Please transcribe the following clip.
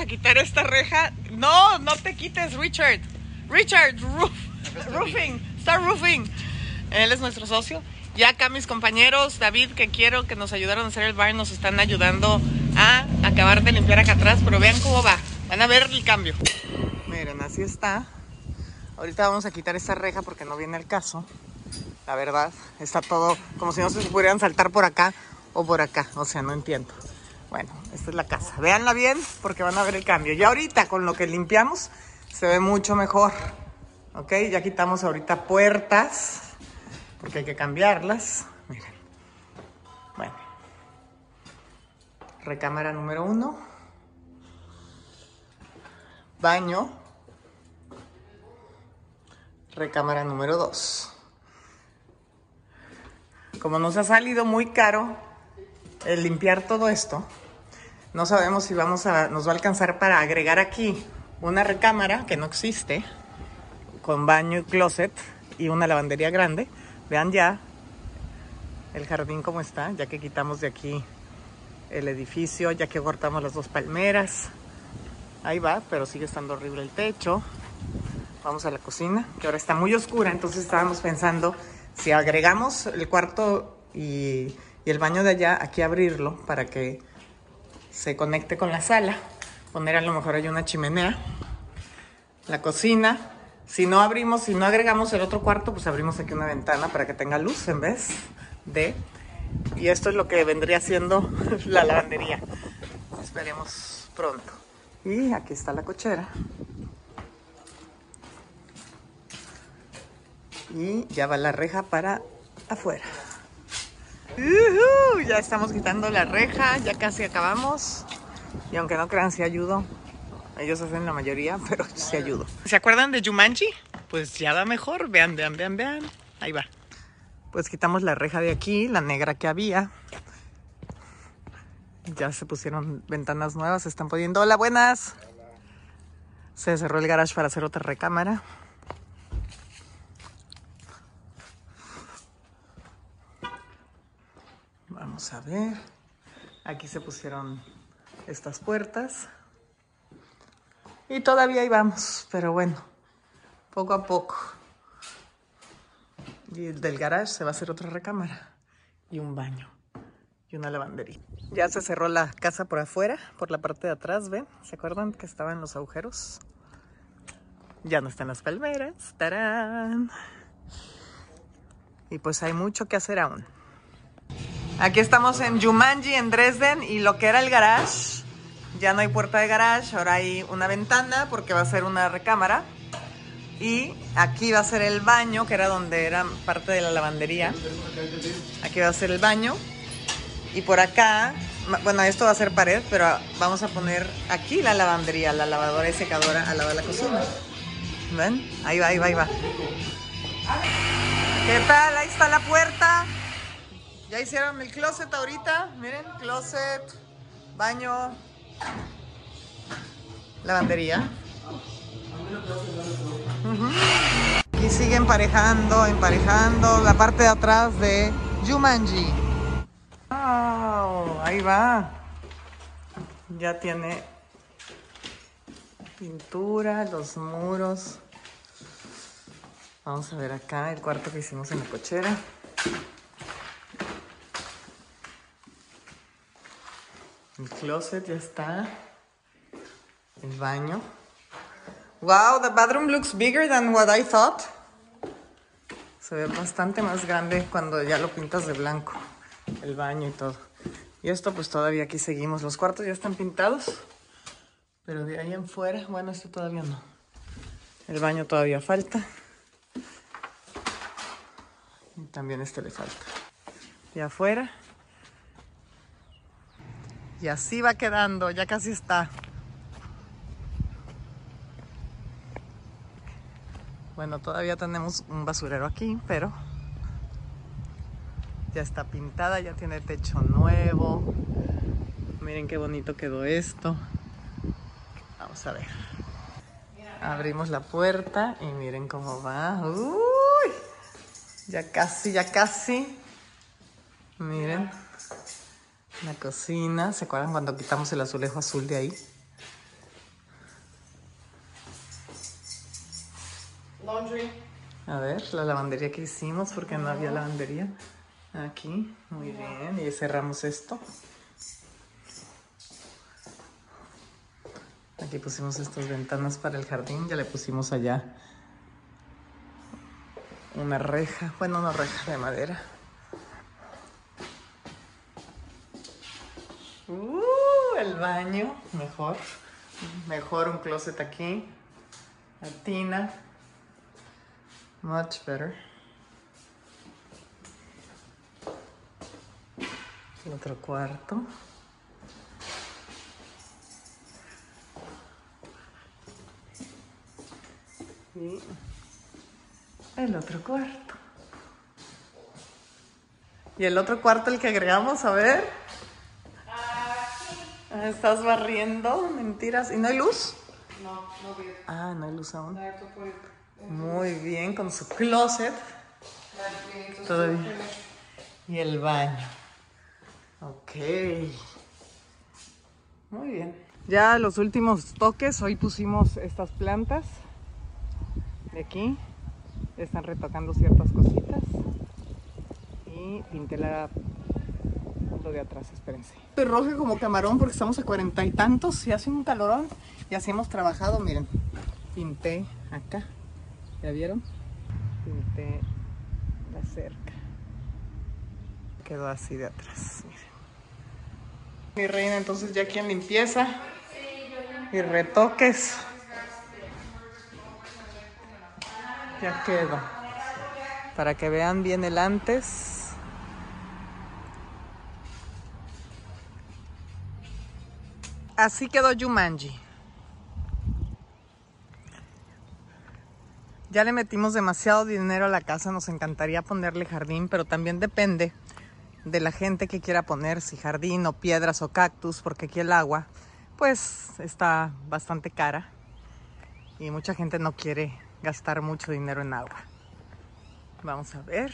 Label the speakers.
Speaker 1: a quitar esta reja. No, no te quites, Richard. Richard, roof, roofing, start roofing. Él es nuestro socio. Ya acá mis compañeros, David, que quiero que nos ayudaron a hacer el bar, nos están ayudando a acabar de limpiar acá atrás, pero vean cómo va. Van a ver el cambio. Miren, así está. Ahorita vamos a quitar esta reja porque no viene el caso. La verdad, está todo como si no se pudieran saltar por acá o por acá. O sea, no entiendo. Bueno, esta es la casa. Véanla bien porque van a ver el cambio. Y ahorita con lo que limpiamos se ve mucho mejor. Ok, ya quitamos ahorita puertas porque hay que cambiarlas. Miren. Bueno. Recámara número uno. Baño. Recámara número dos. Como nos ha salido muy caro el limpiar todo esto, no sabemos si vamos a, nos va a alcanzar para agregar aquí una recámara que no existe, con baño y closet y una lavandería grande. Vean ya el jardín como está, ya que quitamos de aquí el edificio, ya que cortamos las dos palmeras. Ahí va, pero sigue estando horrible el techo. Vamos a la cocina, que ahora está muy oscura, entonces estábamos pensando si agregamos el cuarto y, y el baño de allá, aquí abrirlo para que se conecte con la sala. Poner a lo mejor ahí una chimenea. La cocina. Si no abrimos, si no agregamos el otro cuarto, pues abrimos aquí una ventana para que tenga luz en vez de... Y esto es lo que vendría siendo la lavandería. Esperemos pronto. Y aquí está la cochera. Y ya va la reja para afuera. Ya estamos quitando la reja, ya casi acabamos. Y aunque no crean, si ayudo. Ellos hacen la mayoría, pero sí ayudo. ¿Se acuerdan de Jumanji? Pues ya va mejor. Vean, vean, vean, vean. Ahí va. Pues quitamos la reja de aquí, la negra que había. Ya se pusieron ventanas nuevas, se están poniendo. Hola, buenas. Se cerró el garage para hacer otra recámara. Vamos a ver. Aquí se pusieron estas puertas. Y todavía ahí vamos, pero bueno, poco a poco. Y el del garage se va a hacer otra recámara y un baño y una lavandería. Ya se cerró la casa por afuera, por la parte de atrás, ¿ven? ¿Se acuerdan que estaban los agujeros? Ya no están las palmeras. ¡Tarán! Y pues hay mucho que hacer aún. Aquí estamos en Jumanji, en Dresden, y lo que era el garage, ya no hay puerta de garage, ahora hay una ventana porque va a ser una recámara. Y aquí va a ser el baño, que era donde era parte de la lavandería. Aquí va a ser el baño. Y por acá, bueno, esto va a ser pared, pero vamos a poner aquí la lavandería, la lavadora y secadora lado de la cocina. ¿Ven? Ahí va, ahí va, ahí va. ¿Qué tal? Ahí está la puerta. Ya hicieron el closet ahorita. Miren, closet, baño, lavandería. Ujú. Y sigue emparejando, emparejando la parte de atrás de Jumanji. Wow, ahí va. Ya tiene pintura, los muros. Vamos a ver acá el cuarto que hicimos en la cochera. El closet ya está. El baño. Wow, the bathroom looks bigger than what I thought. Se ve bastante más grande cuando ya lo pintas de blanco. El baño y todo. Y esto pues todavía aquí seguimos. Los cuartos ya están pintados. Pero de ahí en fuera, bueno, este todavía no. El baño todavía falta. Y también este le falta. Y afuera. Y así va quedando, ya casi está. Bueno, todavía tenemos un basurero aquí, pero ya está pintada, ya tiene techo nuevo. Miren qué bonito quedó esto. Vamos a ver. Abrimos la puerta y miren cómo va. Uy, ya casi, ya casi. Miren. La cocina, ¿se acuerdan cuando quitamos el azulejo azul de ahí?
Speaker 2: Laundry.
Speaker 1: A ver, la lavandería que hicimos porque no había lavandería. Aquí, muy bien. Y cerramos esto. Aquí pusimos estas ventanas para el jardín. Ya le pusimos allá una reja. Bueno, una reja de madera. Uh, el baño, mejor. Mejor un closet aquí. La tina. Much better. El otro cuarto. Y el otro cuarto. Y el otro cuarto, el que agregamos, a ver. Estás barriendo, mentiras. ¿Y no hay luz?
Speaker 2: No, no veo.
Speaker 1: Ah, no hay luz aún.
Speaker 2: In
Speaker 1: Muy bien, con su closet. bien. Y el baño. Ok. Muy bien. Ya los últimos toques, hoy pusimos estas plantas de aquí. Están retocando ciertas cositas. Y pinté la de atrás, espérense. Estoy roja como camarón porque estamos a cuarenta y tantos y hace un calorón. Y así hemos trabajado, miren. Pinté acá. ¿Ya vieron? Pinté la cerca quedó así de atrás. miren. Mi reina, entonces ya aquí en limpieza y retoques. Ya quedó. Para que vean bien el antes. Así quedó Jumanji. Ya le metimos demasiado dinero a la casa, nos encantaría ponerle jardín, pero también depende de la gente que quiera poner si jardín o piedras o cactus, porque aquí el agua pues está bastante cara y mucha gente no quiere gastar mucho dinero en agua. Vamos a ver.